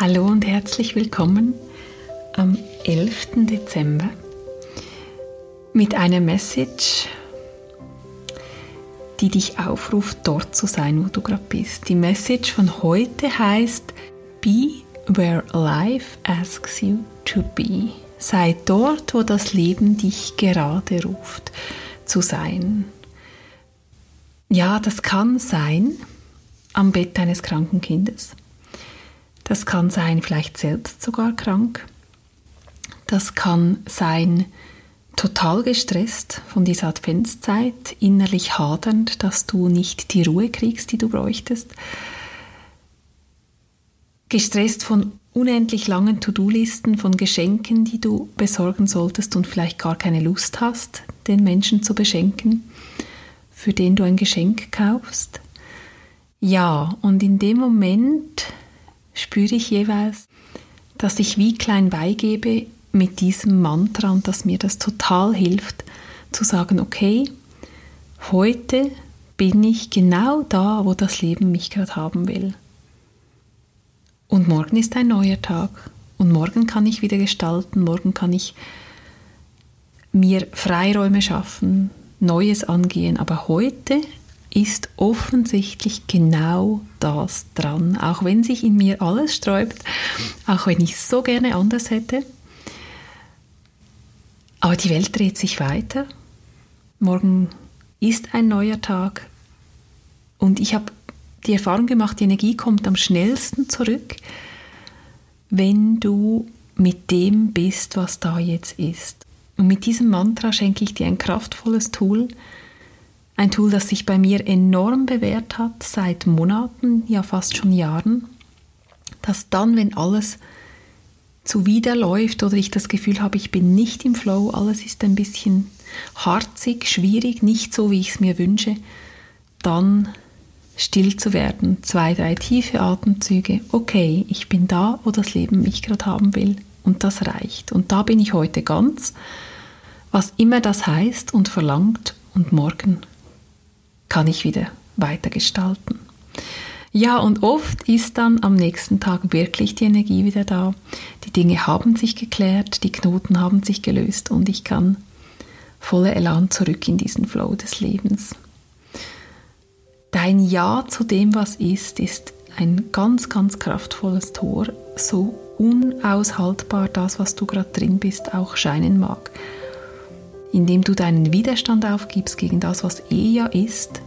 Hallo und herzlich willkommen am 11. Dezember mit einer Message, die dich aufruft, dort zu sein, wo du gerade bist. Die Message von heute heißt Be where life asks you to be. Sei dort, wo das Leben dich gerade ruft, zu sein. Ja, das kann sein am Bett eines kranken Kindes das kann sein, vielleicht selbst sogar krank. Das kann sein, total gestresst von dieser Adventszeit, innerlich hadernd, dass du nicht die Ruhe kriegst, die du bräuchtest. Gestresst von unendlich langen To-Do-Listen, von Geschenken, die du besorgen solltest und vielleicht gar keine Lust hast, den Menschen zu beschenken, für den du ein Geschenk kaufst. Ja, und in dem Moment spüre ich jeweils, dass ich wie klein beigebe mit diesem Mantra und dass mir das total hilft, zu sagen, okay, heute bin ich genau da, wo das Leben mich gerade haben will. Und morgen ist ein neuer Tag. Und morgen kann ich wieder gestalten, morgen kann ich mir Freiräume schaffen, Neues angehen. Aber heute ist offensichtlich genau das dran. Auch wenn sich in mir alles sträubt, auch wenn ich so gerne anders hätte. Aber die Welt dreht sich weiter. Morgen ist ein neuer Tag. Und ich habe die Erfahrung gemacht, die Energie kommt am schnellsten zurück, wenn du mit dem bist, was da jetzt ist. Und mit diesem Mantra schenke ich dir ein kraftvolles Tool, ein Tool, das sich bei mir enorm bewährt hat, seit Monaten, ja fast schon Jahren, dass dann, wenn alles zuwiderläuft oder ich das Gefühl habe, ich bin nicht im Flow, alles ist ein bisschen harzig, schwierig, nicht so, wie ich es mir wünsche, dann still zu werden, zwei, drei tiefe Atemzüge, okay, ich bin da, wo das Leben mich gerade haben will. Und das reicht. Und da bin ich heute ganz, was immer das heißt und verlangt. Und morgen kann ich wieder weiter gestalten. Ja, und oft ist dann am nächsten Tag wirklich die Energie wieder da. Die Dinge haben sich geklärt, die Knoten haben sich gelöst und ich kann voller Elan zurück in diesen Flow des Lebens. Dein Ja zu dem, was ist, ist ein ganz, ganz kraftvolles Tor, so unaushaltbar das, was du gerade drin bist, auch scheinen mag indem du deinen Widerstand aufgibst gegen das, was eh ja ist,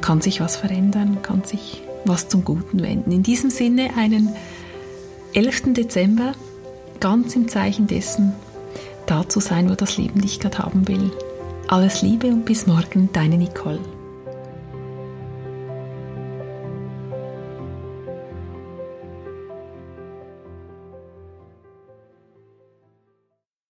kann sich was verändern, kann sich was zum Guten wenden. In diesem Sinne einen 11. Dezember ganz im Zeichen dessen, da zu sein, wo das Leben dich gerade haben will. Alles Liebe und bis morgen, deine Nicole.